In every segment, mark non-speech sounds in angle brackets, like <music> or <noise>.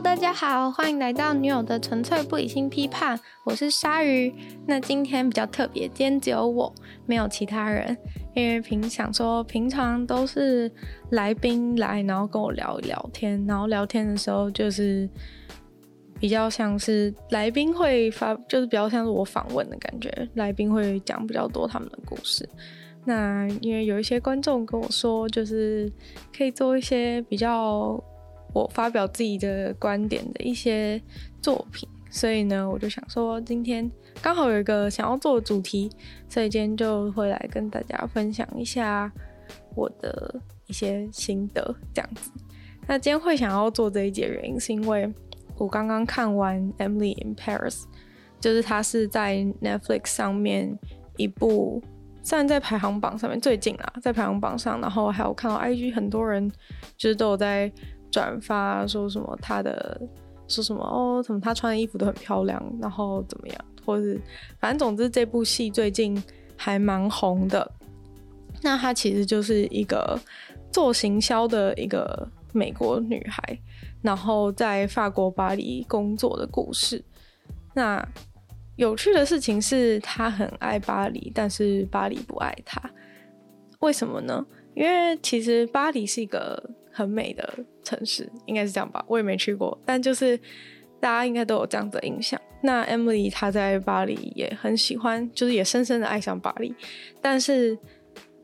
大家好，欢迎来到女友的纯粹不理性批判，我是鲨鱼。那今天比较特别，今天只有我，没有其他人，因为平想说平常都是来宾来，然后跟我聊一聊天，然后聊天的时候就是比较像是来宾会发，就是比较像是我访问的感觉，来宾会讲比较多他们的故事。那因为有一些观众跟我说，就是可以做一些比较。我发表自己的观点的一些作品，所以呢，我就想说，今天刚好有一个想要做的主题，所以今天就会来跟大家分享一下我的一些心得，这样子。那今天会想要做这一集的原因，是因为我刚刚看完《Emily in Paris》，就是它是在 Netflix 上面一部，虽然在排行榜上面最近啊，在排行榜上，然后还有看到 IG 很多人就是都有在。转发说什么他的说什么哦，什么他穿的衣服都很漂亮，然后怎么样，或是反正总之这部戏最近还蛮红的。那她其实就是一个做行销的一个美国女孩，然后在法国巴黎工作的故事。那有趣的事情是，她很爱巴黎，但是巴黎不爱她。为什么呢？因为其实巴黎是一个。很美的城市，应该是这样吧。我也没去过，但就是大家应该都有这样的印象。那 Emily 她在巴黎也很喜欢，就是也深深的爱上巴黎。但是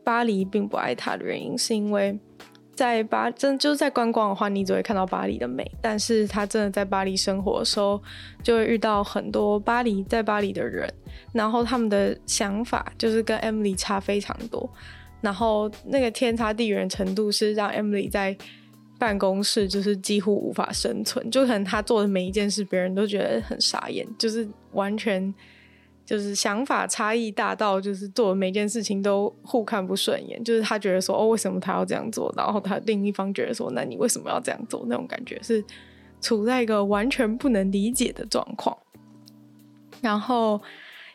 巴黎并不爱她的原因，是因为在巴真就是在观光的话，你只会看到巴黎的美。但是她真的在巴黎生活的时候，就会遇到很多巴黎在巴黎的人，然后他们的想法就是跟 Emily 差非常多。然后那个天差地远程度是让 Emily 在办公室就是几乎无法生存，就可能她做的每一件事，别人都觉得很傻眼，就是完全就是想法差异大到就是做的每件事情都互看不顺眼，就是他觉得说哦，为什么他要这样做，然后他另一方觉得说，那你为什么要这样做？那种感觉是处在一个完全不能理解的状况。然后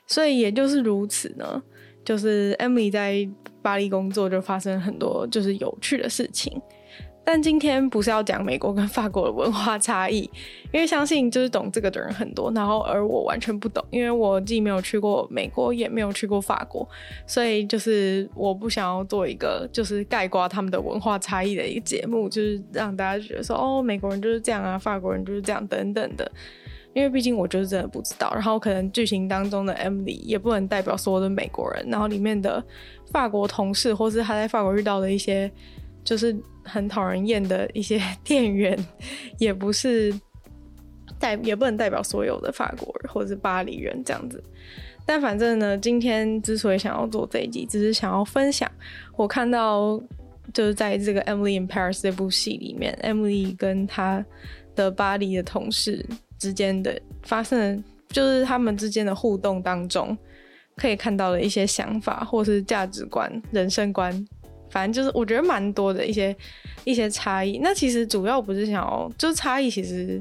所以也就是如此呢，就是 Emily 在。巴黎工作就发生很多就是有趣的事情，但今天不是要讲美国跟法国的文化差异，因为相信就是懂这个的人很多，然后而我完全不懂，因为我既没有去过美国，也没有去过法国，所以就是我不想要做一个就是概括他们的文化差异的一个节目，就是让大家觉得说哦，美国人就是这样啊，法国人就是这样等等的。因为毕竟我就是真的不知道，然后可能剧情当中的 Emily 也不能代表所有的美国人，然后里面的法国同事或是他在法国遇到的一些就是很讨人厌的一些 <laughs> 店员，也不是代也不能代表所有的法国人或是巴黎人这样子。但反正呢，今天之所以想要做这一集，只是想要分享我看到就是在这个 Emily in Paris 这部戏里面，Emily 跟他的巴黎的同事。之间的发生，就是他们之间的互动当中，可以看到的一些想法，或是价值观、人生观，反正就是我觉得蛮多的一些一些差异。那其实主要不是想要，就是差异其实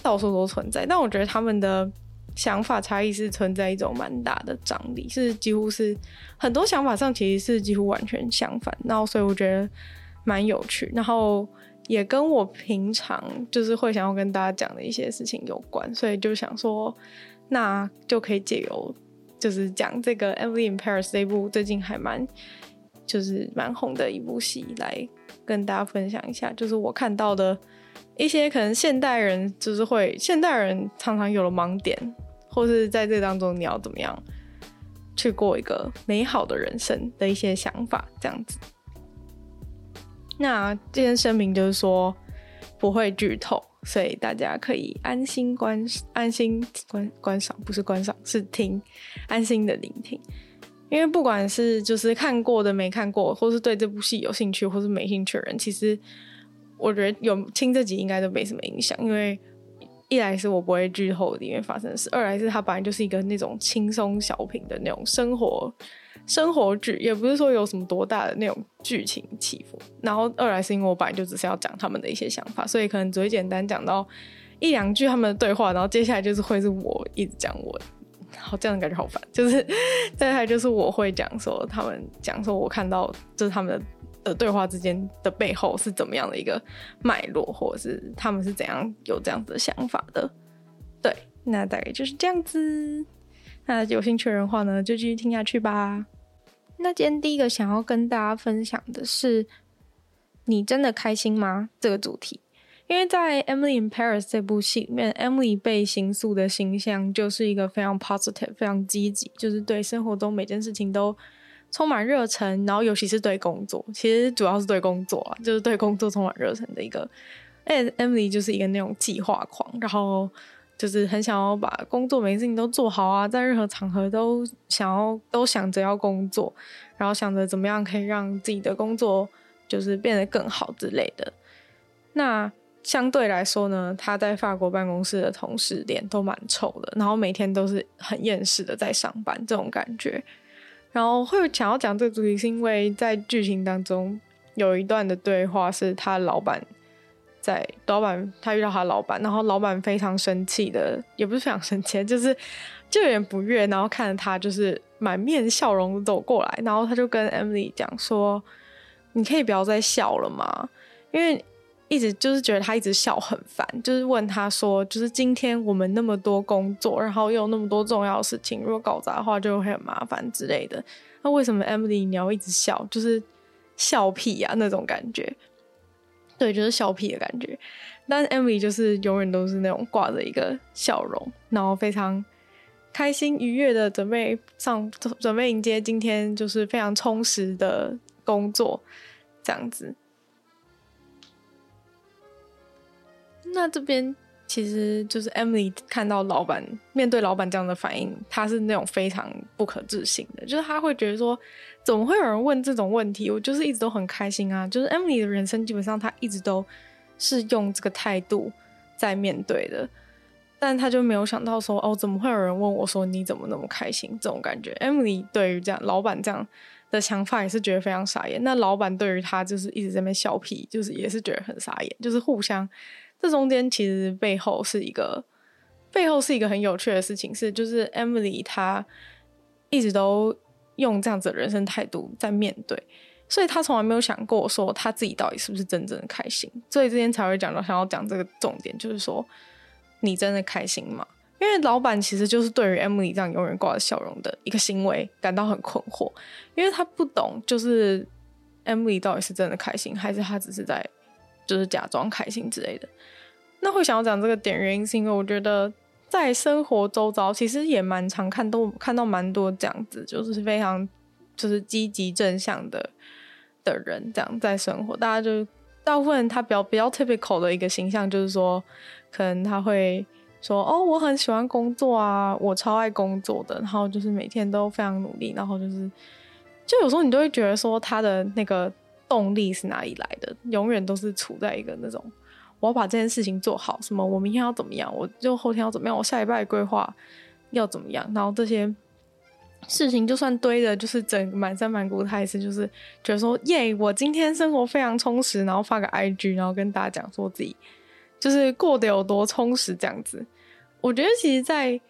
到处都存在，但我觉得他们的想法差异是存在一种蛮大的张力，是几乎是很多想法上其实是几乎完全相反。然后所以我觉得蛮有趣，然后。也跟我平常就是会想要跟大家讲的一些事情有关，所以就想说，那就可以借由就是讲这个《Emily in Paris》这部最近还蛮就是蛮红的一部戏，来跟大家分享一下，就是我看到的一些可能现代人就是会现代人常常有了盲点，或是在这当中你要怎么样去过一个美好的人生的一些想法，这样子。那这件声明就是说不会剧透，所以大家可以安心观安心观观赏，不是观赏是听，安心的聆听。因为不管是就是看过的没看过，或是对这部戏有兴趣或是没兴趣的人，其实我觉得有听这集应该都没什么影响，因为一来是我不会剧透里面发生的事，二来是它本来就是一个那种轻松小品的那种生活。生活剧也不是说有什么多大的那种剧情起伏，然后二来是因为我本来就只是要讲他们的一些想法，所以可能只会简单讲到一两句他们的对话，然后接下来就是会是我一直讲我，好这样感觉好烦，就是 <laughs> 再来就是我会讲说他们讲说我看到就是他们的的对话之间的背后是怎么样的一个脉络，或者是他们是怎样有这样子的想法的。对，那大概就是这样子。那有兴趣的话呢，就继续听下去吧。那今天第一个想要跟大家分享的是，你真的开心吗？这个主题。因为在《Emily in Paris》这部戏里面，Emily 被形塑的形象就是一个非常 positive、非常积极，就是对生活中每件事情都充满热忱，然后尤其是对工作，其实主要是对工作啊，就是对工作充满热忱的一个。哎，Emily 就是一个那种计划狂，然后就是很想要把工作每件事情都做好啊，在任何场合都想要都想着要工作，然后想着怎么样可以让自己的工作就是变得更好之类的。那相对来说呢，他在法国办公室的同事脸都蛮臭的，然后每天都是很厌世的在上班这种感觉。然后会想要讲这个主题，是因为在剧情当中有一段的对话，是他老板在老板他遇到他老板，然后老板非常生气的，也不是非常生气，就是就有点不悦，然后看着他就是满面笑容的走过来，然后他就跟 Emily 讲说：“你可以不要再笑了吗？因为。”一直就是觉得他一直笑很烦，就是问他说，就是今天我们那么多工作，然后又有那么多重要的事情，如果搞砸的话就会很麻烦之类的。那为什么 Emily 你要一直笑？就是笑屁啊那种感觉。对，就是笑屁的感觉。但 Emily 就是永远都是那种挂着一个笑容，然后非常开心愉悦的准备上，准备迎接今天就是非常充实的工作，这样子。那这边其实就是 Emily 看到老板面对老板这样的反应，他是那种非常不可置信的，就是他会觉得说，怎么会有人问这种问题？我就是一直都很开心啊，就是 Emily 的人生基本上他一直都是用这个态度在面对的，但他就没有想到说，哦，怎么会有人问我说你怎么那么开心？这种感觉，Emily 对于这样老板这样的想法也是觉得非常傻眼。那老板对于他就是一直在那边笑屁，就是也是觉得很傻眼，就是互相。这中间其实背后是一个，背后是一个很有趣的事情，是就是 Emily 她一直都用这样子的人生态度在面对，所以她从来没有想过说她自己到底是不是真正的开心，所以之前才会讲到想要讲这个重点，就是说你真的开心吗？因为老板其实就是对于 Emily 这样永远挂着笑容的一个行为感到很困惑，因为他不懂就是 Emily 到底是真的开心，还是他只是在。就是假装开心之类的，那会想要讲这个点原因，是因为我觉得在生活周遭其实也蛮常看都看到蛮多这样子，就是非常就是积极正向的的人，这样在生活，大家就大部分他比较比较 typical 的一个形象就是说，可能他会说哦，我很喜欢工作啊，我超爱工作的，然后就是每天都非常努力，然后就是就有时候你都会觉得说他的那个。动力是哪里来的？永远都是处在一个那种，我要把这件事情做好。什么？我明天要怎么样？我就后天要怎么样？我下礼拜规划要怎么样？然后这些事情就算堆的，就是整满山满谷，他也是就是觉得说，耶，我今天生活非常充实，然后发个 IG，然后跟大家讲说自己就是过得有多充实这样子。我觉得其实，在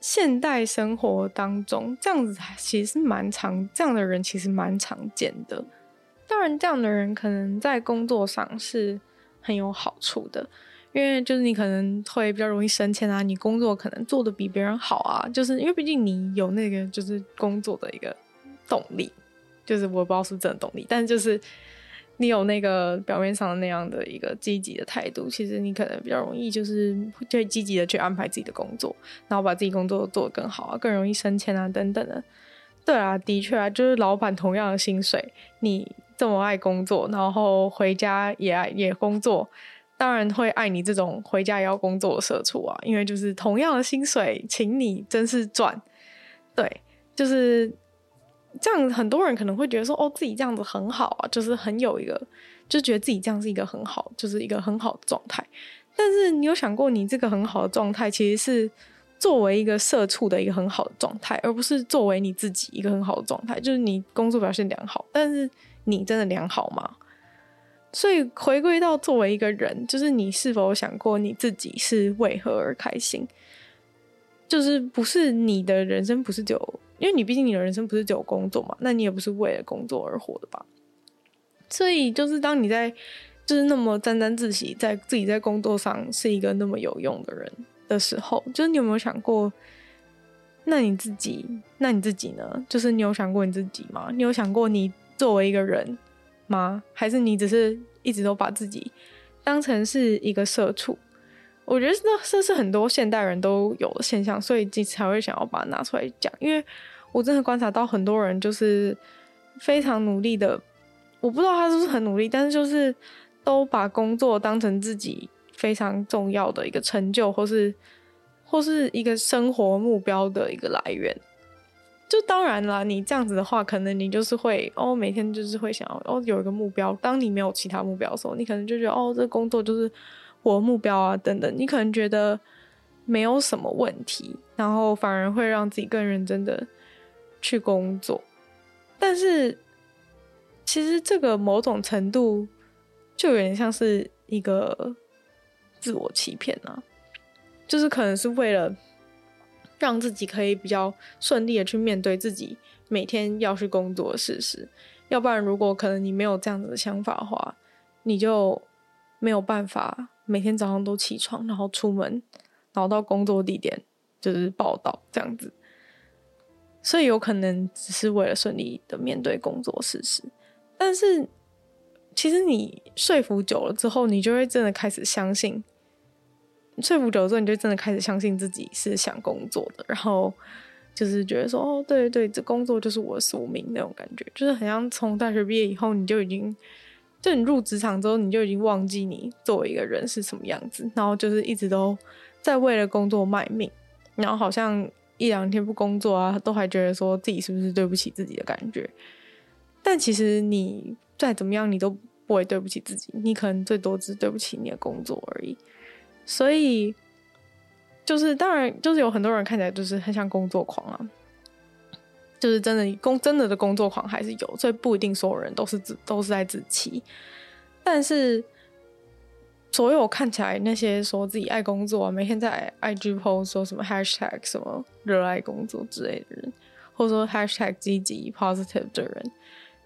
现代生活当中，这样子其实蛮常，这样的人其实蛮常见的。当然，这样的人可能在工作上是很有好处的，因为就是你可能会比较容易升迁啊，你工作可能做得比别人好啊，就是因为毕竟你有那个就是工作的一个动力，就是我不知道是不是真的动力，但就是你有那个表面上的那样的一个积极的态度，其实你可能比较容易就是就会积极的去安排自己的工作，然后把自己工作做得更好啊，更容易升迁啊等等的。对啊，的确啊，就是老板同样的薪水，你。这么爱工作，然后回家也爱也工作，当然会爱你这种回家也要工作的社畜啊！因为就是同样的薪水，请你真是赚。对，就是这样。很多人可能会觉得说，哦，自己这样子很好啊，就是很有一个，就觉得自己这样是一个很好，就是一个很好的状态。但是你有想过，你这个很好的状态，其实是作为一个社畜的一个很好的状态，而不是作为你自己一个很好的状态。就是你工作表现良好，但是。你真的良好吗？所以回归到作为一个人，就是你是否想过你自己是为何而开心？就是不是你的人生不是只有，因为你毕竟你的人生不是只有工作嘛，那你也不是为了工作而活的吧？所以就是当你在就是那么沾沾自喜，在自己在工作上是一个那么有用的人的时候，就是你有没有想过，那你自己，那你自己呢？就是你有想过你自己吗？你有想过你作为一个人吗？还是你只是一直都把自己当成是一个社畜？我觉得这这是很多现代人都有的现象，所以才会想要把它拿出来讲。因为我真的观察到很多人就是非常努力的，我不知道他是不是很努力，但是就是都把工作当成自己非常重要的一个成就，或是或是一个生活目标的一个来源。就当然啦，你这样子的话，可能你就是会哦，每天就是会想要哦有一个目标。当你没有其他目标的时候，你可能就觉得哦，这工作就是。我的目标啊，等等，你可能觉得没有什么问题，然后反而会让自己更认真的去工作。但是，其实这个某种程度就有点像是一个自我欺骗啊，就是可能是为了让自己可以比较顺利的去面对自己每天要去工作的事实。要不然，如果可能你没有这样子的想法的话，你就没有办法。每天早上都起床，然后出门，然后到工作地点就是报道这样子，所以有可能只是为了顺利的面对工作事实。但是其实你说服久了之后，你就会真的开始相信，说服久了之后，你就真的开始相信自己是想工作的，然后就是觉得说，哦，对对，这工作就是我的宿命那种感觉，就是很像从大学毕业以后，你就已经。就你入职场之后，你就已经忘记你作为一个人是什么样子，然后就是一直都在为了工作卖命，然后好像一两天不工作啊，都还觉得说自己是不是对不起自己的感觉。但其实你再怎么样，你都不会对不起自己，你可能最多只是对不起你的工作而已。所以，就是当然，就是有很多人看起来就是很像工作狂啊。就是真的工真的的工作狂还是有，所以不一定所有人都是自都是在自欺。但是，所有看起来那些说自己爱工作啊，每天在 IG p o 说什么 hashtag 什么热爱工作之类的人，或者说 hashtag 积极 positive 的人，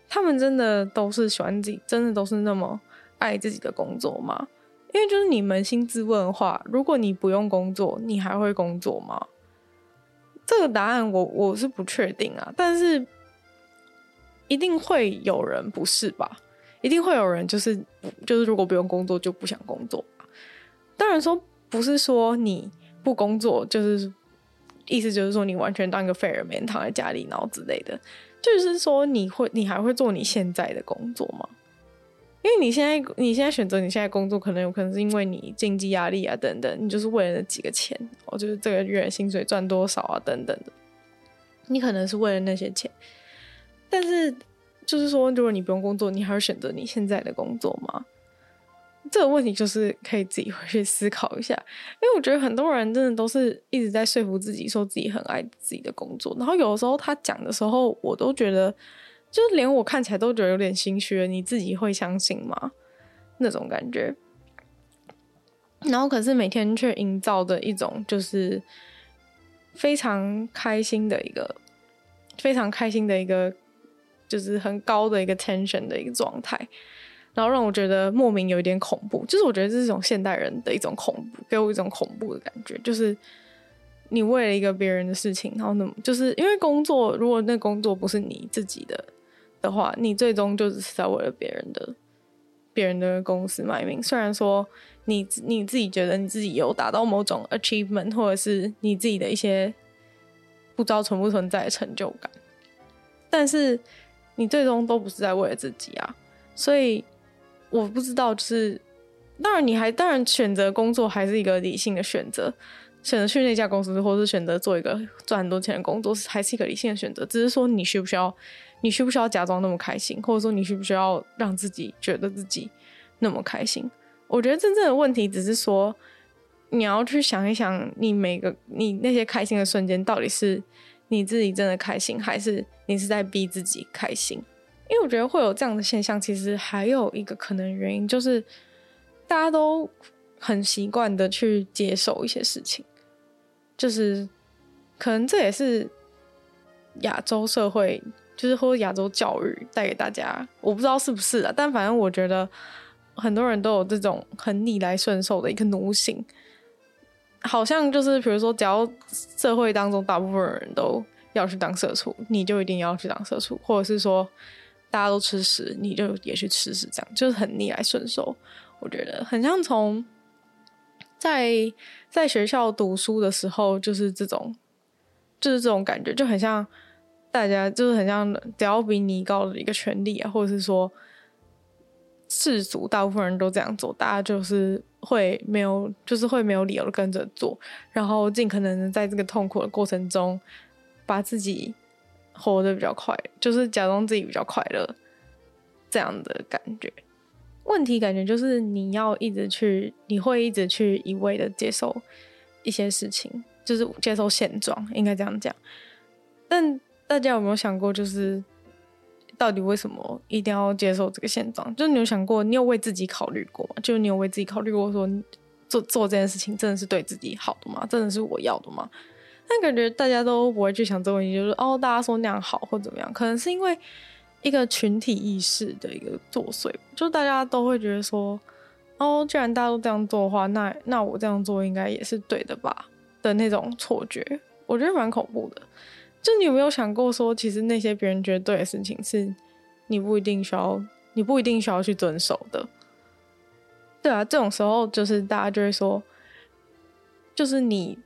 他们真的都是喜欢自己，真的都是那么爱自己的工作吗？因为就是你扪心自问的话，如果你不用工作，你还会工作吗？这个答案我我是不确定啊，但是一定会有人不是吧？一定会有人就是就是如果不用工作就不想工作。当然说不是说你不工作就是意思就是说你完全当一个废人，每天躺在家里然后之类的，就是说你会你还会做你现在的工作吗？因为你现在，你现在选择你现在工作，可能有可能是因为你经济压力啊等等，你就是为了那几个钱，哦，就是这个月薪水赚多少啊等等的，你可能是为了那些钱。但是，就是说，如果你不用工作，你还会选择你现在的工作吗？这个问题就是可以自己回去思考一下。因为我觉得很多人真的都是一直在说服自己，说自己很爱自己的工作，然后有的时候他讲的时候，我都觉得。就连我看起来都觉得有点心虚，你自己会相信吗？那种感觉。然后可是每天却营造的一种就是非常开心的一个、非常开心的一个，就是很高的一个 tension 的一个状态，然后让我觉得莫名有一点恐怖。就是我觉得这是一种现代人的一种恐怖，给我一种恐怖的感觉，就是你为了一个别人的事情，然后那么就是因为工作，如果那工作不是你自己的。的话，你最终就只是在为了别人的、别人的公司卖命。虽然说你你自己觉得你自己有达到某种 achievement，或者是你自己的一些不知道存不存在成就感，但是你最终都不是在为了自己啊。所以我不知道，就是当然你还当然选择工作还是一个理性的选择，选择去那家公司，或是选择做一个赚很多钱的工作，还是一个理性的选择。只是说你需不需要。你需不需要假装那么开心，或者说你需不需要让自己觉得自己那么开心？我觉得真正的问题只是说，你要去想一想，你每个你那些开心的瞬间，到底是你自己真的开心，还是你是在逼自己开心？因为我觉得会有这样的现象，其实还有一个可能原因，就是大家都很习惯的去接受一些事情，就是可能这也是亚洲社会。就是或亚洲教育带给大家，我不知道是不是啊，但反正我觉得很多人都有这种很逆来顺受的一个奴性，好像就是比如说，只要社会当中大部分人都要去当社畜，你就一定要去当社畜，或者是说大家都吃屎，你就也去吃屎，这样就是很逆来顺受。我觉得很像从在在学校读书的时候，就是这种，就是这种感觉，就很像。大家就是很像，只要比你高的一个权利啊，或者是说世俗，大部分人都这样做，大家就是会没有，就是会没有理由跟着做，然后尽可能在这个痛苦的过程中，把自己活得比较快，就是假装自己比较快乐，这样的感觉。问题感觉就是你要一直去，你会一直去一味的接受一些事情，就是接受现状，应该这样讲，但。大家有没有想过，就是到底为什么一定要接受这个现状？就是你有想过，你有为自己考虑过吗？就是你有为自己考虑过，说做做这件事情真的是对自己好的吗？真的是我要的吗？但感觉大家都不会去想这个问题，就是哦，大家说那样好或怎么样？可能是因为一个群体意识的一个作祟，就大家都会觉得说，哦，既然大家都这样做的话，那那我这样做应该也是对的吧？的那种错觉，我觉得蛮恐怖的。就你有没有想过说，其实那些别人觉得对的事情，是你不一定需要，你不一定需要去遵守的。对啊，这种时候就是大家就会说，就是你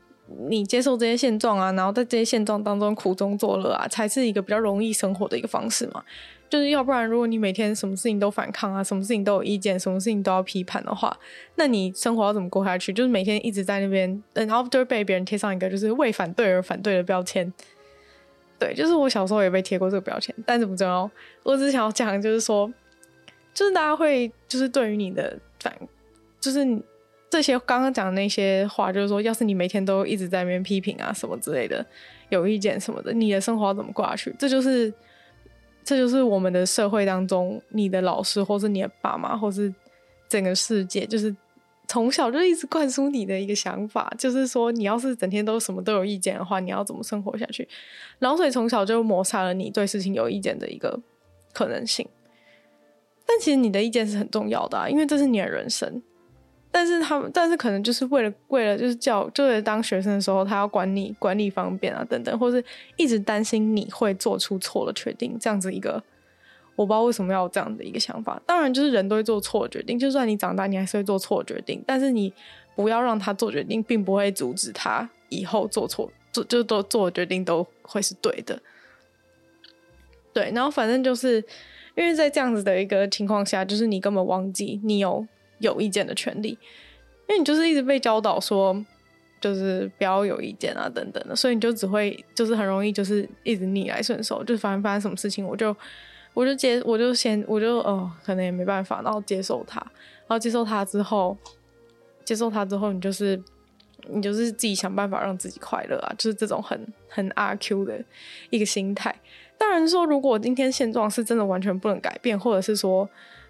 你接受这些现状啊，然后在这些现状当中苦中作乐啊，才是一个比较容易生活的一个方式嘛。就是要不然，如果你每天什么事情都反抗啊，什么事情都有意见，什么事情都要批判的话，那你生活要怎么过下去？就是每天一直在那边，然后就被别人贴上一个就是为反对而反对的标签。对，就是我小时候也被贴过这个标签，但是不重要。我只想要讲，就是说，就是大家会，就是对于你的反，就是这些刚刚讲的那些话，就是说，要是你每天都一直在那边批评啊什么之类的，有意见什么的，你的生活要怎么过下去？这就是，这就是我们的社会当中，你的老师，或是你的爸妈，或是整个世界，就是。从小就一直灌输你的一个想法，就是说，你要是整天都什么都有意见的话，你要怎么生活下去？然后，所以从小就抹杀了你对事情有意见的一个可能性。但其实你的意见是很重要的啊，因为这是你的人生。但是他们，但是可能就是为了为了就是教，就是当学生的时候，他要管你管理方便啊等等，或是一直担心你会做出错的决定，这样子一个。我不知道为什么要有这样的一个想法。当然，就是人都会做错决定，就算你长大，你还是会做错决定。但是你不要让他做决定，并不会阻止他以后做错，做就都做决定都会是对的。对，然后反正就是因为在这样子的一个情况下，就是你根本忘记你有有意见的权利，因为你就是一直被教导说，就是不要有意见啊等等的，所以你就只会就是很容易就是一直逆来顺受，就是反正发生什么事情我就。我就接，我就先，我就哦，可能也没办法，然后接受他，然后接受他之后，接受他之后，你就是，你就是自己想办法让自己快乐啊，就是这种很很阿 Q 的一个心态。当然说，如果今天现状是真的完全不能改变，或者是说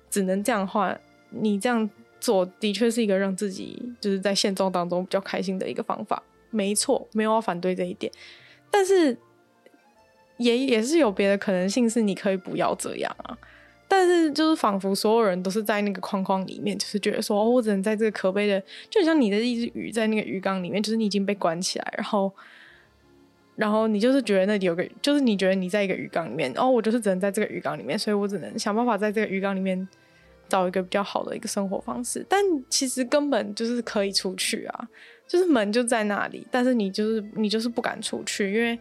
只能这样的话，你这样做的确是一个让自己就是在现状当中比较开心的一个方法，没错，没有要反对这一点，但是。也也是有别的可能性，是你可以不要这样啊，但是就是仿佛所有人都是在那个框框里面，就是觉得说，哦，我只能在这个可悲的，就像你的一只鱼在那个鱼缸里面，就是你已经被关起来，然后，然后你就是觉得那里有个，就是你觉得你在一个鱼缸里面，哦，我就是只能在这个鱼缸里面，所以我只能想办法在这个鱼缸里面找一个比较好的一个生活方式，但其实根本就是可以出去啊，就是门就在那里，但是你就是你就是不敢出去，因为。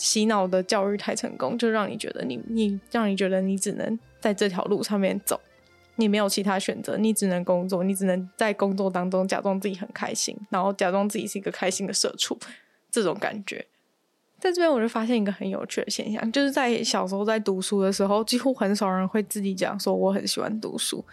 洗脑的教育太成功，就让你觉得你你让你觉得你只能在这条路上面走，你没有其他选择，你只能工作，你只能在工作当中假装自己很开心，然后假装自己是一个开心的社畜，这种感觉。在这边我就发现一个很有趣的现象，就是在小时候在读书的时候，几乎很少人会自己讲说我很喜欢读书，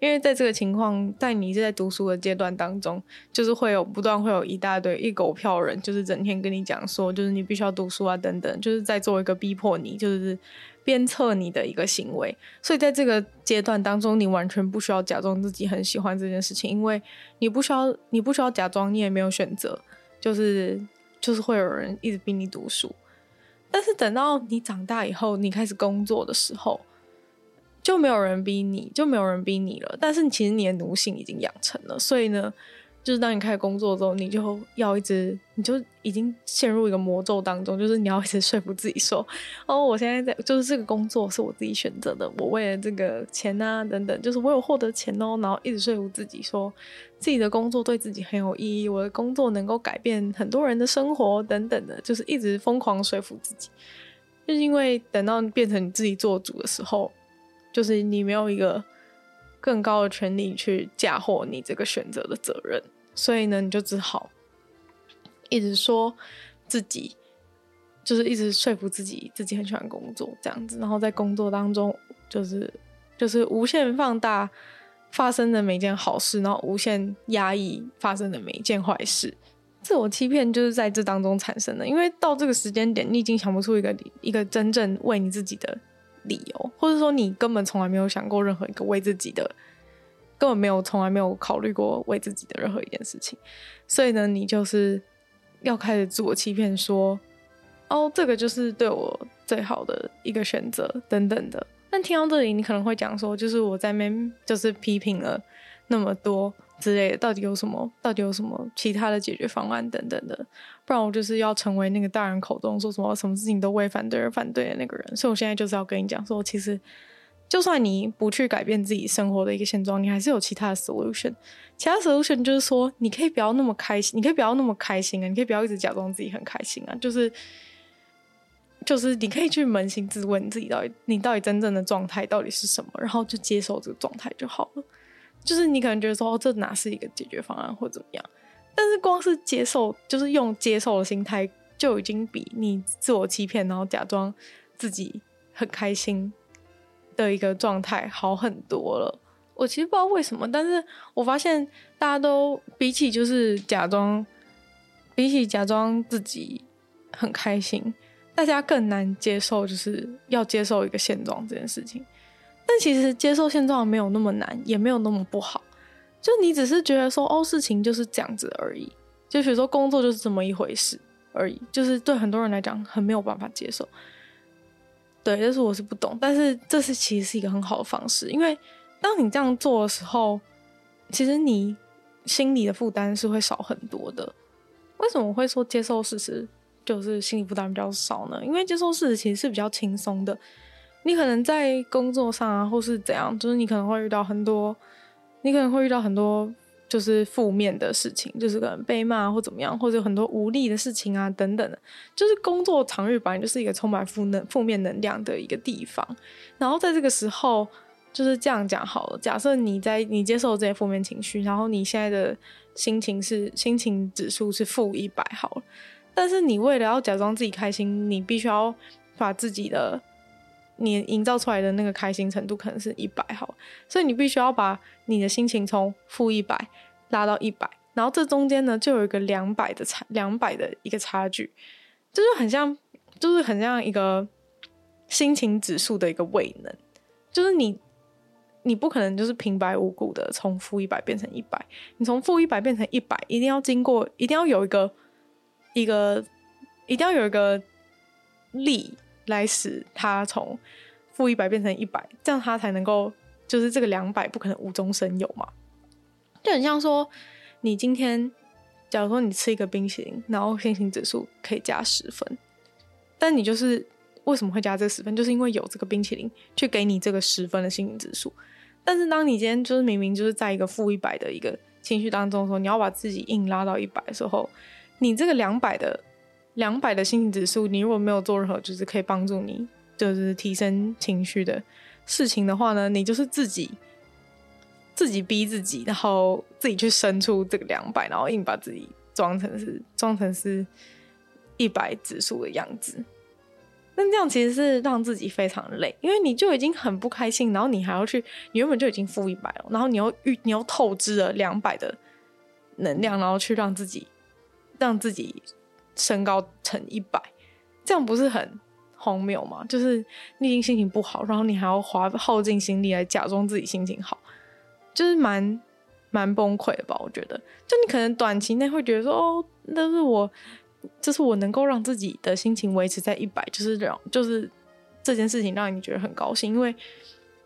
因为在这个情况，在你是在读书的阶段当中，就是会有不断会有一大堆一狗票人，就是整天跟你讲说，就是你必须要读书啊等等，就是在做一个逼迫你，就是鞭策你的一个行为。所以在这个阶段当中，你完全不需要假装自己很喜欢这件事情，因为你不需要，你不需要假装，你也没有选择，就是。就是会有人一直逼你读书，但是等到你长大以后，你开始工作的时候，就没有人逼你，就没有人逼你了。但是其实你的奴性已经养成了，所以呢。就是当你开始工作之后，你就要一直，你就已经陷入一个魔咒当中。就是你要一直说服自己说：“哦，我现在在，就是这个工作是我自己选择的，我为了这个钱啊等等，就是我有获得钱哦。”然后一直说服自己说，自己的工作对自己很有意义，我的工作能够改变很多人的生活等等的，就是一直疯狂说服自己。就是因为等到变成你自己做主的时候，就是你没有一个。更高的权利去嫁祸你这个选择的责任，所以呢，你就只好一直说自己，就是一直说服自己，自己很喜欢工作这样子，然后在工作当中，就是就是无限放大发生的每件好事，然后无限压抑发生的每一件坏事，自我欺骗就是在这当中产生的。因为到这个时间点，你已经想不出一个一个真正为你自己的。理由，或者说你根本从来没有想过任何一个为自己的，根本没有从来没有考虑过为自己的任何一件事情，所以呢，你就是要开始自我欺骗，说，哦，这个就是对我最好的一个选择，等等的。但听到这里，你可能会讲说，就是我在面就是批评了那么多。之类的，到底有什么？到底有什么其他的解决方案等等的？不然我就是要成为那个大人口中说什么什么事情都为反对而反对的那个人。所以我现在就是要跟你讲说，其实就算你不去改变自己生活的一个现状，你还是有其他的 solution。其他 solution 就是说，你可以不要那么开心，你可以不要那么开心啊，你可以不要一直假装自己很开心啊。就是就是你可以去扪心自问，你自己到底你到底真正的状态到底是什么，然后就接受这个状态就好了。就是你可能觉得说，这哪是一个解决方案或怎么样？但是光是接受，就是用接受的心态，就已经比你自我欺骗，然后假装自己很开心的一个状态好很多了。我其实不知道为什么，但是我发现大家都比起就是假装，比起假装自己很开心，大家更难接受，就是要接受一个现状这件事情。但其实接受现状没有那么难，也没有那么不好。就你只是觉得说，哦，事情就是这样子而已。就比如说工作就是这么一回事而已。就是对很多人来讲很没有办法接受。对，但是我是不懂。但是这是其实是一个很好的方式，因为当你这样做的时候，其实你心里的负担是会少很多的。为什么我会说接受事实就是心理负担比较少呢？因为接受事实其实是比较轻松的。你可能在工作上啊，或是怎样，就是你可能会遇到很多，你可能会遇到很多就是负面的事情，就是可能被骂或怎么样，或者很多无力的事情啊等等的。就是工作场域本来就是一个充满负能、负面能量的一个地方。然后在这个时候，就是这样讲好了。假设你在你接受这些负面情绪，然后你现在的心情是心情指数是负一百好了，但是你为了要假装自己开心，你必须要把自己的你营造出来的那个开心程度可能是一百好，所以你必须要把你的心情从负一百拉到一百，然后这中间呢就有一个两百的差，两百的一个差距，就是很像，就是很像一个心情指数的一个位能，就是你你不可能就是平白无故的从负一百变成一百，你从负一百变成一百，一定要经过，一定要有一个一个，一定要有一个力。来使它从负一百变成一百，这样它才能够，就是这个两百不可能无中生有嘛。就很像说，你今天假如说你吃一个冰淇淋，然后心情指数可以加十分，但你就是为什么会加这十分？就是因为有这个冰淇淋去给你这个十分的心情指数。但是当你今天就是明明就是在一个负一百的一个情绪当中的时候，你要把自己硬拉到一百的时候，你这个两百的。两百的心情指数，你如果没有做任何就是可以帮助你就是提升情绪的事情的话呢，你就是自己自己逼自己，然后自己去生出这个两百，然后硬把自己装成是装成是一百指数的样子。那这样其实是让自己非常累，因为你就已经很不开心，然后你还要去，你原本就已经负一百了，然后你又预你又透支了两百的能量，然后去让自己让自己。身高乘一百，这样不是很荒谬吗？就是你已经心情不好，然后你还要花耗尽心力来假装自己心情好，就是蛮蛮崩溃的吧？我觉得，就你可能短期内会觉得说，哦，但是我就是我能够让自己的心情维持在一百，就是这样，就是这件事情让你觉得很高兴，因为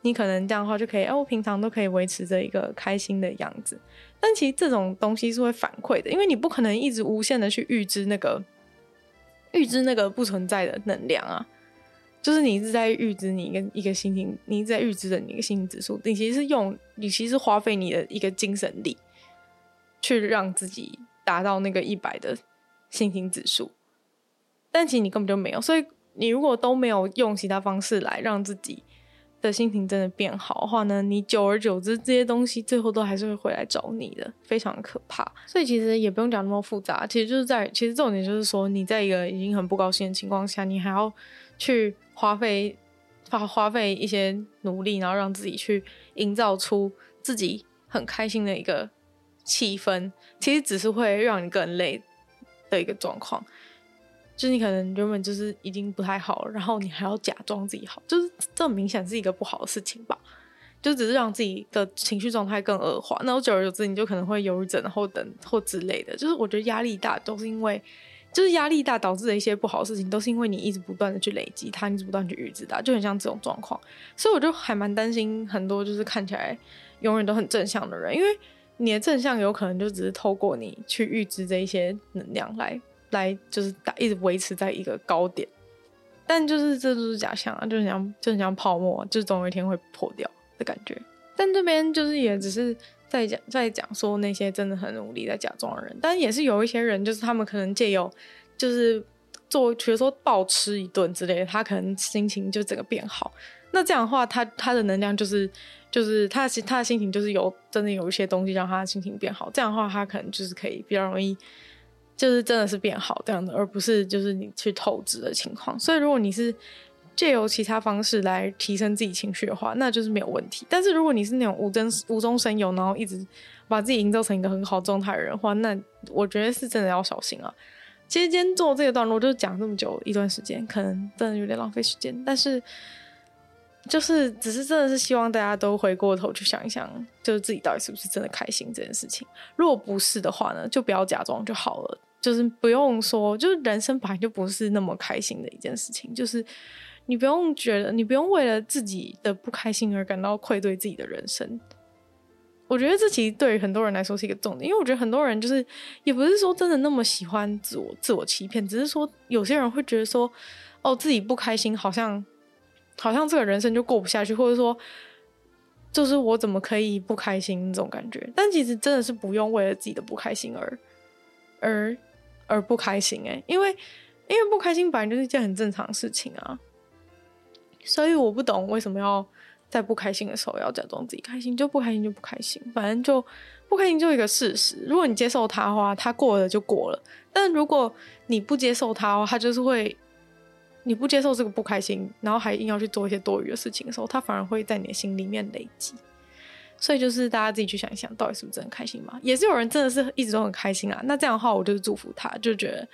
你可能这样的话就可以，哎，我平常都可以维持着一个开心的样子。但其实这种东西是会反馈的，因为你不可能一直无限的去预知那个预知那个不存在的能量啊。就是你一直在预知你一个一个心情，你一直在预知着你一个心情指数，你其实是用，你其实是花费你的一个精神力，去让自己达到那个一百的心情指数，但其实你根本就没有。所以你如果都没有用其他方式来让自己的心情真的变好的话呢，你久而久之这些东西最后都还是会回来找你的，非常可怕。所以其实也不用讲那么复杂，其实就是在其实重点就是说你在一个已经很不高兴的情况下，你还要去。花费花花费一些努力，然后让自己去营造出自己很开心的一个气氛，其实只是会让你更累的一个状况。就是你可能原本就是已经不太好了，然后你还要假装自己好，就是这明显是一个不好的事情吧？就只是让自己的情绪状态更恶化。那我久而久之，你就可能会忧郁症，或等或之类的。就是我觉得压力大都是因为。就是压力大导致的一些不好的事情，都是因为你一直不断的去累积它，你一直不断去预知它，就很像这种状况。所以我就还蛮担心很多就是看起来永远都很正向的人，因为你的正向有可能就只是透过你去预知这一些能量来来就是打一直维持在一个高点，但就是这就是假象啊，就是像就很像泡沫，就总有一天会破掉的感觉。但这边就是也只是。在讲在讲说那些真的很努力在假装的人，但也是有一些人，就是他们可能借由就是做，比如说暴吃一顿之类的，他可能心情就整个变好。那这样的话，他他的能量就是就是他的他的心情就是有真的有一些东西让他的心情变好。这样的话，他可能就是可以比较容易，就是真的是变好这样的，而不是就是你去透支的情况。所以如果你是。借由其他方式来提升自己情绪的话，那就是没有问题。但是如果你是那种无中无中生有，然后一直把自己营造成一个很好状态的人的话，那我觉得是真的要小心啊。其实今天做这个段落就讲这么久一段时间，可能真的有点浪费时间。但是就是只是真的是希望大家都回过头去想一想，就是自己到底是不是真的开心这件事情。如果不是的话呢，就不要假装就好了。就是不用说，就是人生本来就不是那么开心的一件事情，就是。你不用觉得，你不用为了自己的不开心而感到愧对自己的人生。我觉得这其实对于很多人来说是一个重点，因为我觉得很多人就是也不是说真的那么喜欢自我自我欺骗，只是说有些人会觉得说，哦，自己不开心，好像好像这个人生就过不下去，或者说就是我怎么可以不开心这种感觉。但其实真的是不用为了自己的不开心而而而不开心诶，因为因为不开心本来就是一件很正常的事情啊。所以我不懂为什么要在不开心的时候要假装自己开心，就不开心就不开心，反正就不开心就一个事实。如果你接受它的话，它过了就过了；但如果你不接受它的话，它就是会，你不接受这个不开心，然后还硬要去做一些多余的事情的时候，它反而会在你的心里面累积。所以就是大家自己去想一想，到底是不是真的开心嘛？也是有人真的是一直都很开心啊。那这样的话，我就是祝福他，就觉得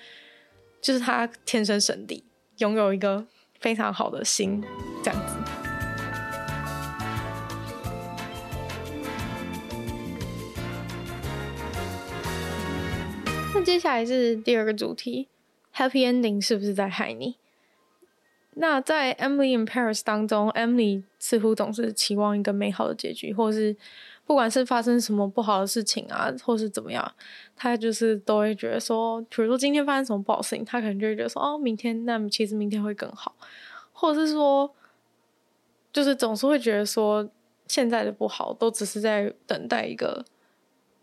就是他天生神力，拥有一个。非常好的心，这样子。那接下来是第二个主题，Happy Ending 是不是在害你？那在 Emily in Paris 当中，Emily 似乎总是期望一个美好的结局，或是。不管是发生什么不好的事情啊，或是怎么样，他就是都会觉得说，比如说今天发生什么不好事情，他可能就会觉得说，哦，明天那其实明天会更好，或者是说，就是总是会觉得说，现在的不好都只是在等待一个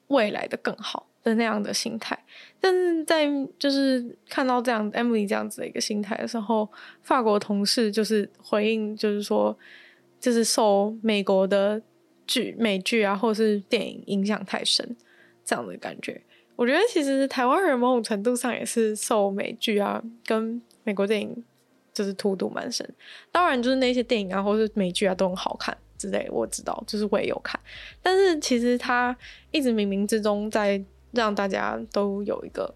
未来的更好的那样的心态。但是在就是看到这样 Emily 这样子的一个心态的时候，法国同事就是回应，就是说，就是受美国的。剧、美剧啊，或是电影影响太深，这样的感觉。我觉得其实台湾人某种程度上也是受美剧啊跟美国电影就是荼毒蛮深。当然，就是那些电影啊或是美剧啊都很好看之类，我知道，就是我也有看。但是其实他一直冥冥之中在让大家都有一个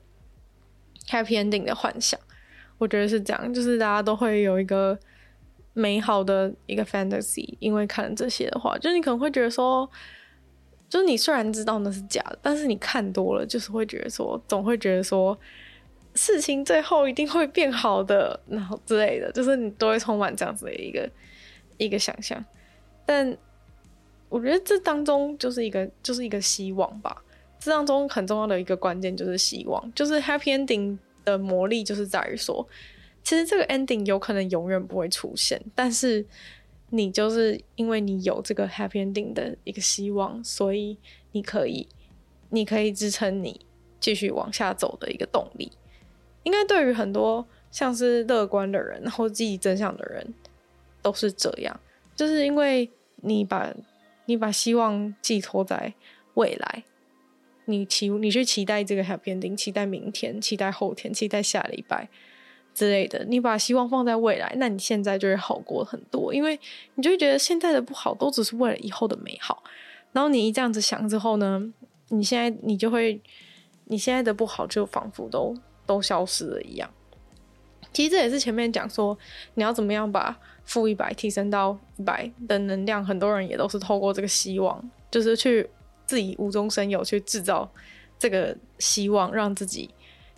happy ending 的幻想。我觉得是这样，就是大家都会有一个。美好的一个 fantasy，因为看了这些的话，就是你可能会觉得说，就是你虽然知道那是假的，但是你看多了，就是会觉得说，总会觉得说，事情最后一定会变好的，然后之类的，就是你都会充满这样子的一个一个想象。但我觉得这当中就是一个就是一个希望吧。这当中很重要的一个关键就是希望，就是 happy ending 的魔力就是在于说，其实这个 ending 有可能永远不会出现，但是你就是因为你有这个 happy ending 的一个希望，所以你可以你可以支撑你继续往下走的一个动力。应该对于很多像是乐观的人或积极正向的人都是这样，就是因为你把你把希望寄托在未来，你期你去期待这个 happy ending，期待明天，期待后天，期待下礼拜之类的，你把希望放在未来，那你现在就会好过很多，因为你就会觉得现在的不好都只是为了以后的美好。然后你一这样子想之后呢，你现在你就会你现在的不好就仿佛都。都消失了一样。其实这也是前面讲说，你要怎么样把负一百提升到一百的能量，很多人也都是透过这个希望，就是去自己无中生有去制造这个希望，让自己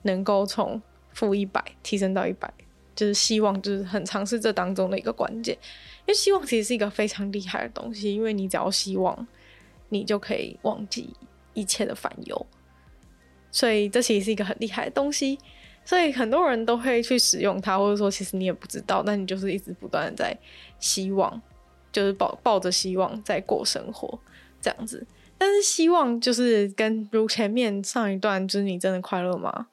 能够从负一百提升到一百。就是希望，就是很尝试这当中的一个关键。因为希望其实是一个非常厉害的东西，因为你只要希望，你就可以忘记一切的烦忧。所以这其实是一个很厉害的东西，所以很多人都会去使用它，或者说其实你也不知道，但你就是一直不断的在希望，就是抱抱着希望在过生活这样子。但是希望就是跟如前面上一段就是你真的快乐吗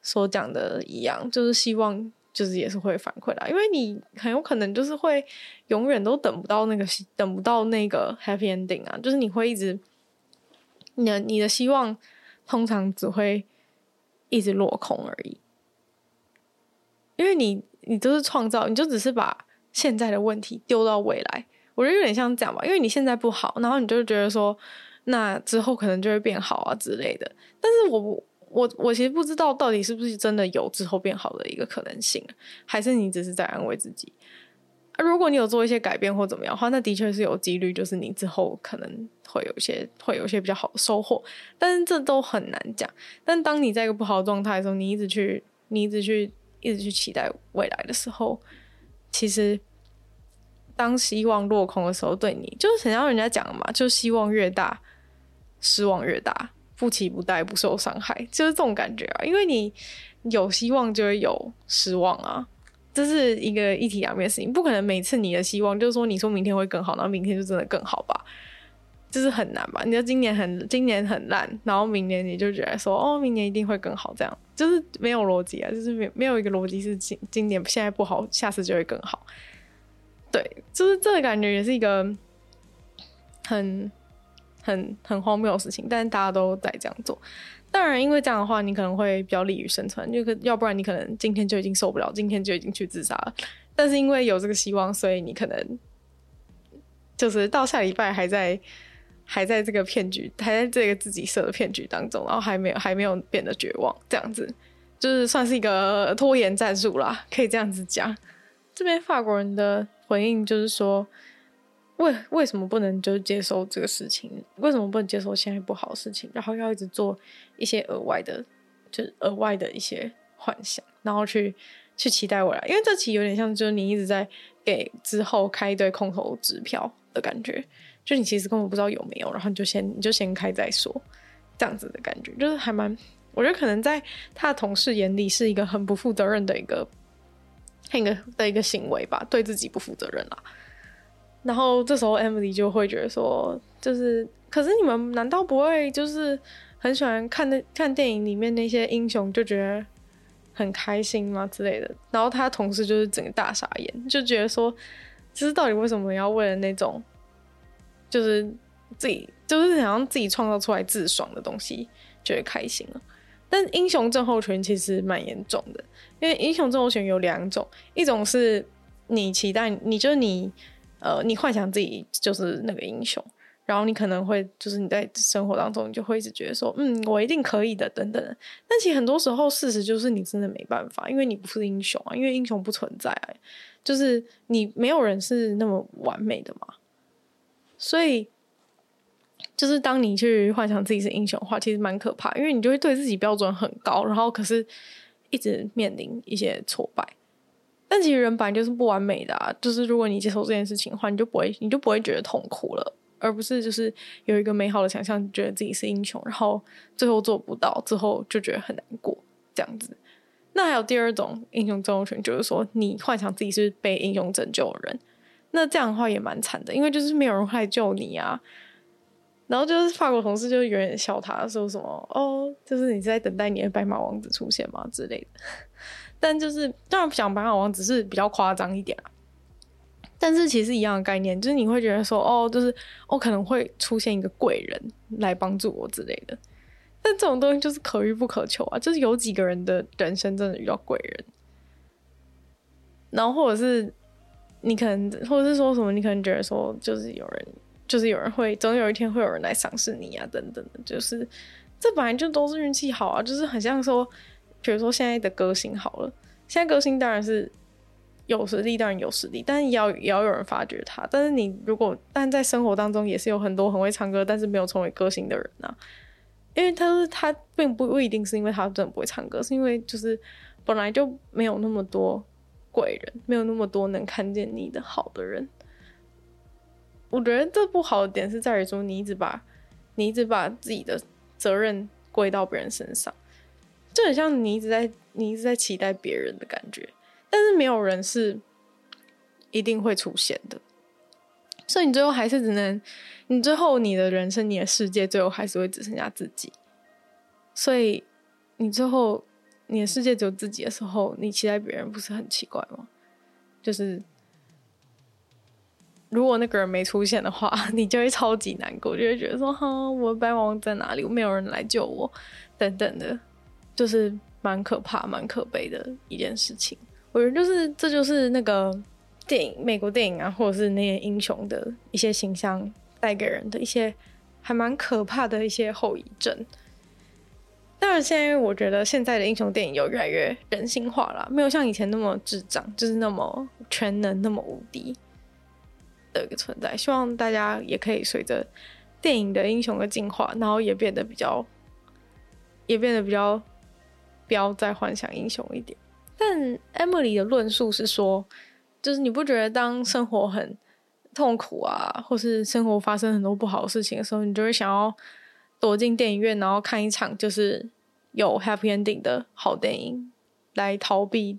所讲的一样，就是希望就是也是会反馈的，因为你很有可能就是会永远都等不到那个等不到那个 happy ending 啊，就是你会一直你的你的希望。通常只会一直落空而已，因为你你都是创造，你就只是把现在的问题丢到未来。我觉得有点像这样吧，因为你现在不好，然后你就觉得说，那之后可能就会变好啊之类的。但是我我我其实不知道到底是不是真的有之后变好的一个可能性，还是你只是在安慰自己。如果你有做一些改变或怎么样的话，那的确是有几率，就是你之后可能会有一些会有一些比较好的收获，但是这都很难讲。但当你在一个不好的状态的时候，你一直去，你一直去，一直去期待未来的时候，其实当希望落空的时候，对你就是很像人家讲嘛，就希望越大，失望越大，不期不待，不受伤害，就是这种感觉啊。因为你有希望，就会有失望啊。这是一个一体两面的事情，不可能每次你的希望就是说你说明天会更好，然后明天就真的更好吧？就是很难吧？你说今年很今年很烂，然后明年你就觉得说哦，明年一定会更好，这样就是没有逻辑啊，就是没没有一个逻辑是今今年现在不好，下次就会更好。对，就是这个感觉也是一个很很很荒谬的事情，但是大家都在这样做。当然，因为这样的话，你可能会比较利于生存，就可要不然你可能今天就已经受不了，今天就已经去自杀了。但是因为有这个希望，所以你可能就是到下礼拜还在还在这个骗局，还在这个自己设的骗局当中，然后还没有还没有变得绝望，这样子就是算是一个拖延战术啦，可以这样子讲。这边法国人的回应就是说。为为什么不能就接受这个事情？为什么不能接受现在不好的事情？然后要一直做一些额外的，就是额外的一些幻想，然后去去期待未来。因为这其实有点像，就是你一直在给之后开一堆空头支票的感觉，就你其实根本不知道有没有，然后你就先你就先开再说，这样子的感觉，就是还蛮，我觉得可能在他的同事眼里是一个很不负责任的一个，一个的一个行为吧，对自己不负责任啦。然后这时候 Emily 就会觉得说，就是，可是你们难道不会就是很喜欢看那看电影里面那些英雄就觉得很开心吗之类的？然后他同事就是整个大傻眼，就觉得说，其实到底为什么要为了那种，就是自己就是想让自己创造出来自爽的东西觉得开心了？但英雄症候群其实蛮严重的，因为英雄症候群有两种，一种是你期待，你就是你。呃，你幻想自己就是那个英雄，然后你可能会就是你在生活当中，你就会一直觉得说，嗯，我一定可以的，等等。但其实很多时候，事实就是你真的没办法，因为你不是英雄啊，因为英雄不存在啊，就是你没有人是那么完美的嘛。所以，就是当你去幻想自己是英雄的话，其实蛮可怕，因为你就会对自己标准很高，然后可是一直面临一些挫败。但其实人本来就是不完美的啊，就是如果你接受这件事情的话，你就不会，你就不会觉得痛苦了，而不是就是有一个美好的想象，觉得自己是英雄，然后最后做不到，之后就觉得很难过这样子。那还有第二种英雄症候群，就是说你幻想自己是被英雄拯救的人，那这样的话也蛮惨的，因为就是没有人会来救你啊。然后就是法国同事就有点笑他，说什么哦，就是你在等待你的白马王子出现吗之类的。但就是当然讲白马王子是比较夸张一点啊，但是其实一样的概念，就是你会觉得说哦，就是我、哦、可能会出现一个贵人来帮助我之类的。但这种东西就是可遇不可求啊，就是有几个人的人生真的遇到贵人，然后或者是你可能，或者是说什么，你可能觉得说就是有人，就是有人会总有一天会有人来赏识你啊，等等的，就是这本来就都是运气好啊，就是很像说。比如说现在的歌星好了，现在歌星当然是有实力，当然有实力，但也要也要有人发掘他。但是你如果但在生活当中也是有很多很会唱歌，但是没有成为歌星的人啊，因为他是他并不不一定是因为他真的不会唱歌，是因为就是本来就没有那么多贵人，没有那么多能看见你的好的人。我觉得这不好的点是在于说，你一直把你一直把自己的责任归到别人身上。就很像你一直在你一直在期待别人的感觉，但是没有人是一定会出现的，所以你最后还是只能，你最后你的人生你的世界最后还是会只剩下自己，所以你最后你的世界只有自己的时候，你期待别人不是很奇怪吗？就是如果那个人没出现的话，<laughs> 你就会超级难过，就会觉得说哈，我的白马王在哪里？我没有人来救我，等等的。就是蛮可怕、蛮可悲的一件事情。我觉得就是这就是那个电影、美国电影啊，或者是那些英雄的一些形象带给人的一些还蛮可怕的一些后遗症。当然，现在我觉得现在的英雄电影有越来越人性化了，没有像以前那么智障，就是那么全能、那么无敌的一个存在。希望大家也可以随着电影的英雄的进化，然后也变得比较，也变得比较。不要再幻想英雄一点。但 Emily 的论述是说，就是你不觉得当生活很痛苦啊，或是生活发生很多不好的事情的时候，你就会想要躲进电影院，然后看一场就是有 happy ending 的好电影，来逃避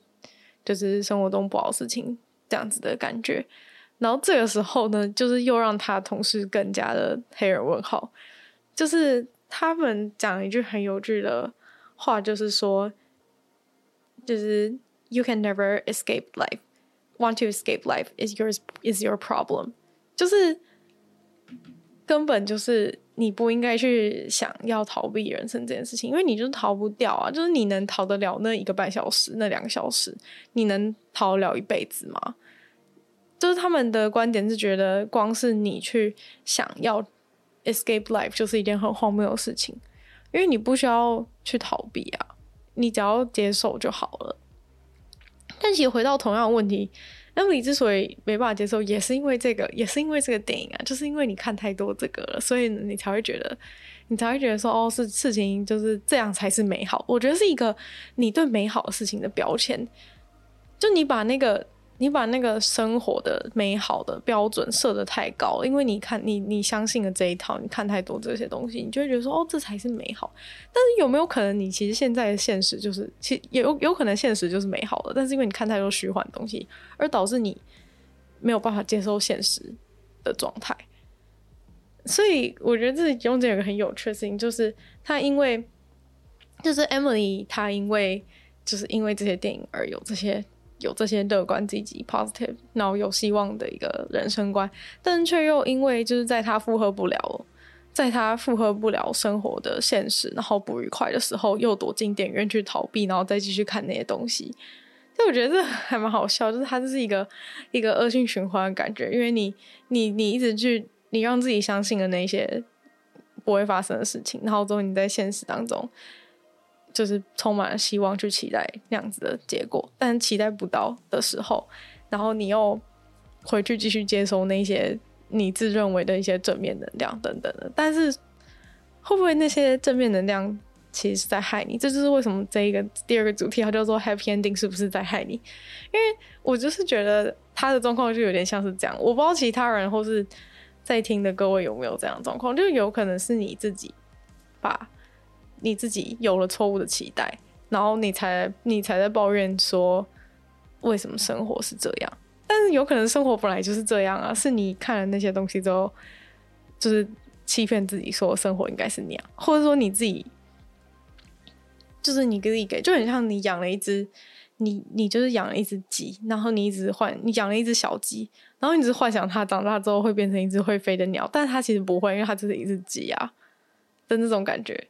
就是生活中不好事情这样子的感觉。然后这个时候呢，就是又让他同事更加的黑人问号，就是他们讲一句很有趣的。话就是说，就是 you can never escape life. Want to escape life is yours is your problem. 就是根本就是你不应该去想要逃避人生这件事情，因为你就逃不掉啊！就是你能逃得了那一个半小时、那两个小时，你能逃得了一辈子吗？就是他们的观点是觉得，光是你去想要 escape life 就是一件很荒谬的事情。因为你不需要去逃避啊，你只要接受就好了。但其实回到同样的问题，那么你之所以没办法接受，也是因为这个，也是因为这个电影啊，就是因为你看太多这个了，所以你才会觉得，你才会觉得说，哦，是事情就是这样才是美好。我觉得是一个你对美好的事情的标签，就你把那个。你把那个生活的美好的标准设得太高，因为你看你你相信了这一套，你看太多这些东西，你就会觉得说哦，这才是美好。但是有没有可能你其实现在的现实就是，其实有有可能现实就是美好的，但是因为你看太多虚幻东西，而导致你没有办法接受现实的状态。所以我觉得这中间有个很有趣的事情，就是他因为就是 Emily，他因为就是因为这些电影而有这些。有这些乐观、积极、positive，然后有希望的一个人生观，但却又因为就是在他负荷不了，在他负荷不了生活的现实，然后不愉快的时候，又躲进电影院去逃避，然后再继续看那些东西。所以我觉得这还蛮好笑，就是它就是一个一个恶性循环的感觉，因为你你你一直去你让自己相信的那些不会发生的事情，然后之后你在现实当中。就是充满了希望去期待那样子的结果，但期待不到的时候，然后你又回去继续接收那些你自认为的一些正面能量等等的，但是会不会那些正面能量其实是在害你。这就是为什么这一个第二个主题它叫做 Happy Ending 是不是在害你？因为我就是觉得他的状况就有点像是这样，我不知道其他人或是在听的各位有没有这样的状况，就有可能是你自己把你自己有了错误的期待，然后你才你才在抱怨说为什么生活是这样。但是有可能生活本来就是这样啊，是你看了那些东西之后，就是欺骗自己说生活应该是那样，或者说你自己，就是你给自己给，就很像你养了一只，你你就是养了一只鸡，然后你一直幻，你养了一只小鸡，然后你一直幻想它长大之后会变成一只会飞的鸟，但是它其实不会，因为它只是一只鸡啊的那种感觉。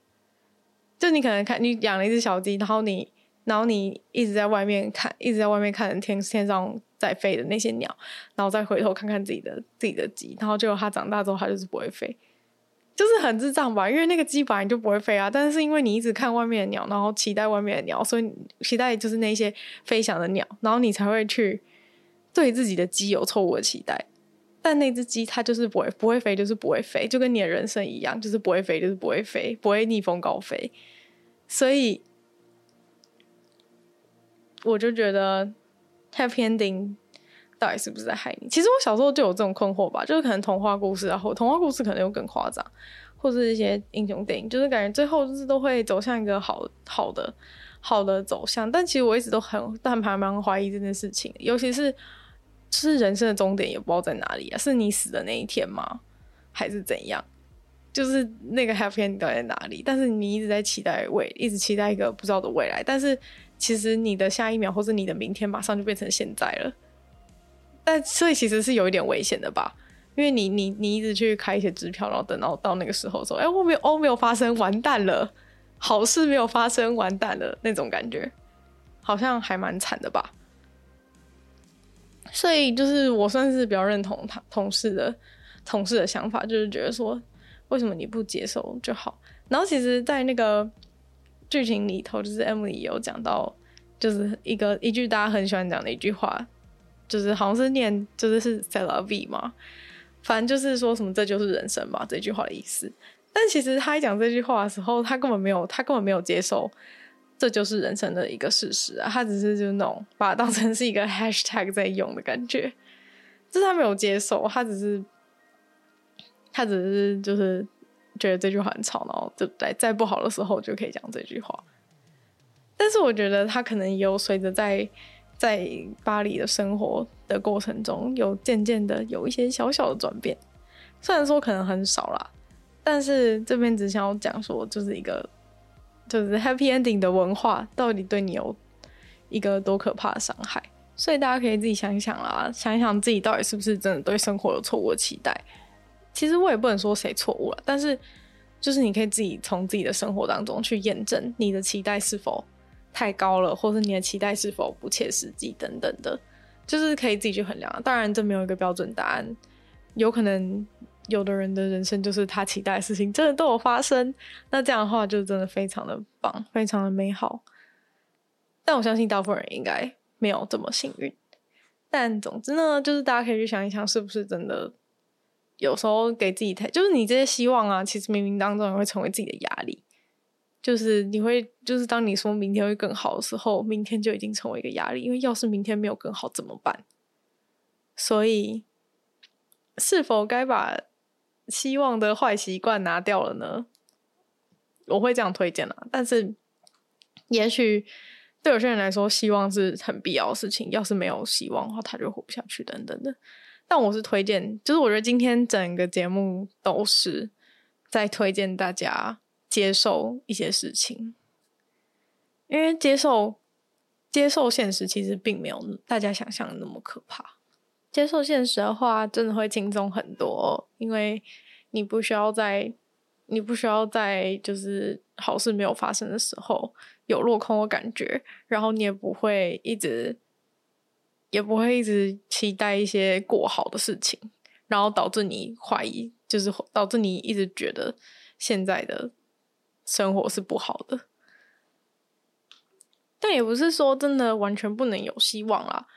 就你可能看你养了一只小鸡，然后你。然后你一直在外面看，一直在外面看天天上在飞的那些鸟，然后再回头看看自己的自己的鸡，然后结果它长大之后它就是不会飞，<laughs> 就是很智障吧？因为那个鸡本来就不会飞啊，但是因为你一直看外面的鸟，然后期待外面的鸟，所以期待就是那些飞翔的鸟，然后你才会去对自己的鸡有错误的期待。但那只鸡它就是不会不会飞，就是不会飞，就跟你的人生一样，就是不会飞，就是不会飞，不会逆风高飞，所以。我就觉得 happy ending 到底是不是在害你？其实我小时候就有这种困惑吧，就是可能童话故事啊，或童话故事可能又更夸张，或是一些英雄电影，就是感觉最后就是都会走向一个好好的好的走向。但其实我一直都很但还蛮怀疑这件事情，尤其是是人生的终点也不知道在哪里啊，是你死的那一天吗？还是怎样？就是那个 happy ending 到底在哪里？但是你一直在期待未，一直期待一个不知道的未来，但是。其实你的下一秒或者你的明天马上就变成现在了，但所以其实是有一点危险的吧？因为你你你一直去开一些支票，然后等到到那个时候说，哎，我没有哦，没有发生，完蛋了，好事没有发生，完蛋了那种感觉，好像还蛮惨的吧？所以就是我算是比较认同他同事的同事的想法，就是觉得说，为什么你不接受就好？然后其实，在那个。剧情里头就是 Emily 有讲到，就是一个一句大家很喜欢讲的一句话，就是好像是念就是是 s e l l a V 嘛，反正就是说什么这就是人生嘛，这句话的意思。但其实他讲这句话的时候，他根本没有他根本没有接受这就是人生的一个事实啊，他只是就那种把它当成是一个 <laughs> hashtag 在用的感觉，就是他没有接受，他只是他只是就是。觉得这句话很吵，然后就在在不好的时候就可以讲这句话。但是我觉得他可能也有随着在在巴黎的生活的过程中，有渐渐的有一些小小的转变。虽然说可能很少啦，但是这边只想要讲说，就是一个就是 happy ending 的文化到底对你有一个多可怕的伤害。所以大家可以自己想一想啦，想一想自己到底是不是真的对生活有错误的期待。其实我也不能说谁错误了，但是就是你可以自己从自己的生活当中去验证你的期待是否太高了，或是你的期待是否不切实际等等的，就是可以自己去衡量。当然，这没有一个标准答案，有可能有的人的人生就是他期待的事情真的都有发生，那这样的话就真的非常的棒，非常的美好。但我相信大部分人应该没有这么幸运。但总之呢，就是大家可以去想一想，是不是真的。有时候给自己太，就是你这些希望啊，其实冥冥当中也会成为自己的压力。就是你会，就是当你说明天会更好的时候，明天就已经成为一个压力。因为要是明天没有更好怎么办？所以，是否该把希望的坏习惯拿掉了呢？我会这样推荐啊。但是，也许对有些人来说，希望是很必要的事情。要是没有希望的话，他就活不下去，等等的。但我是推荐，就是我觉得今天整个节目都是在推荐大家接受一些事情，因为接受接受现实其实并没有大家想象的那么可怕。接受现实的话，真的会轻松很多，因为你不需要在你不需要在就是好事没有发生的时候有落空的感觉，然后你也不会一直。也不会一直期待一些过好的事情，然后导致你怀疑，就是导致你一直觉得现在的生活是不好的。但也不是说真的完全不能有希望啦，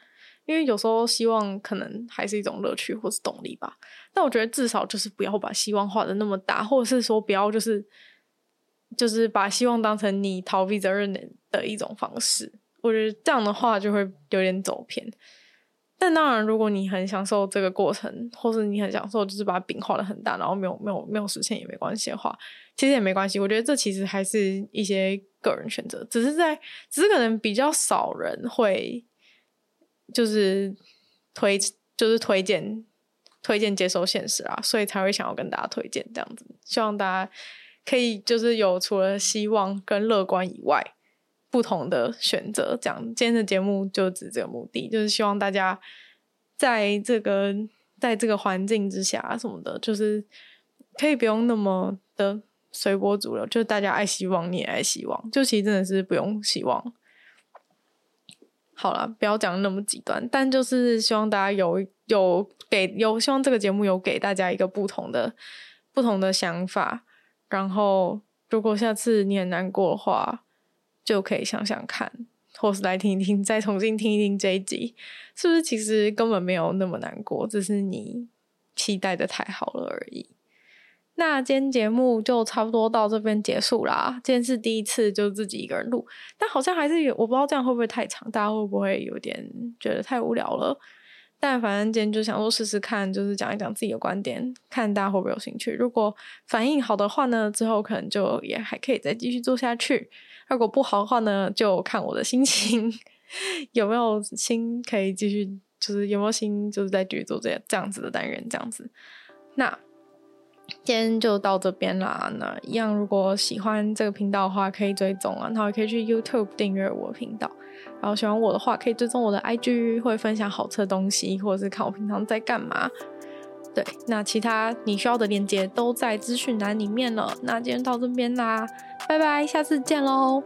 因为有时候希望可能还是一种乐趣或是动力吧。但我觉得至少就是不要把希望画得那么大，或者是说不要就是就是把希望当成你逃避责任的的一种方式。我觉得这样的话就会有点走偏。但当然，如果你很享受这个过程，或是你很享受就是把饼画得很大，然后没有没有没有实现也没关系的话，其实也没关系。我觉得这其实还是一些个人选择，只是在只是可能比较少人会就是推就是推荐推荐接受现实啊，所以才会想要跟大家推荐这样子。希望大家可以就是有除了希望跟乐观以外。不同的选择，这样今天的节目就只这个目的，就是希望大家在这个在这个环境之下什么的，就是可以不用那么的随波逐流，就是大家爱希望你也爱希望，就其实真的是不用希望。好了，不要讲那么极端，但就是希望大家有有给有希望这个节目有给大家一个不同的不同的想法，然后如果下次你很难过的话。就可以想想看，或是来听一听，再重新听一听这一集，是不是其实根本没有那么难过，只是你期待的太好了而已。那今天节目就差不多到这边结束啦。今天是第一次就自己一个人录，但好像还是有，我不知道这样会不会太长，大家会不会有点觉得太无聊了？但反正今天就想说试试看，就是讲一讲自己的观点，看大家会不会有兴趣。如果反应好的话呢，之后可能就也还可以再继续做下去。如果不好的话呢，就看我的心情 <laughs> 有没有心可以继续，就是有没有心，就是在继续做这这样子的单元这样子。那今天就到这边啦。那一样，如果喜欢这个频道的话，可以追踪啊，然后也可以去 YouTube 订阅我频道。然后喜欢我的话，可以追踪我的 IG，会分享好吃的东西，或者是看我平常在干嘛。对，那其他你需要的链接都在资讯栏里面了。那今天到这边啦，拜拜，下次见喽。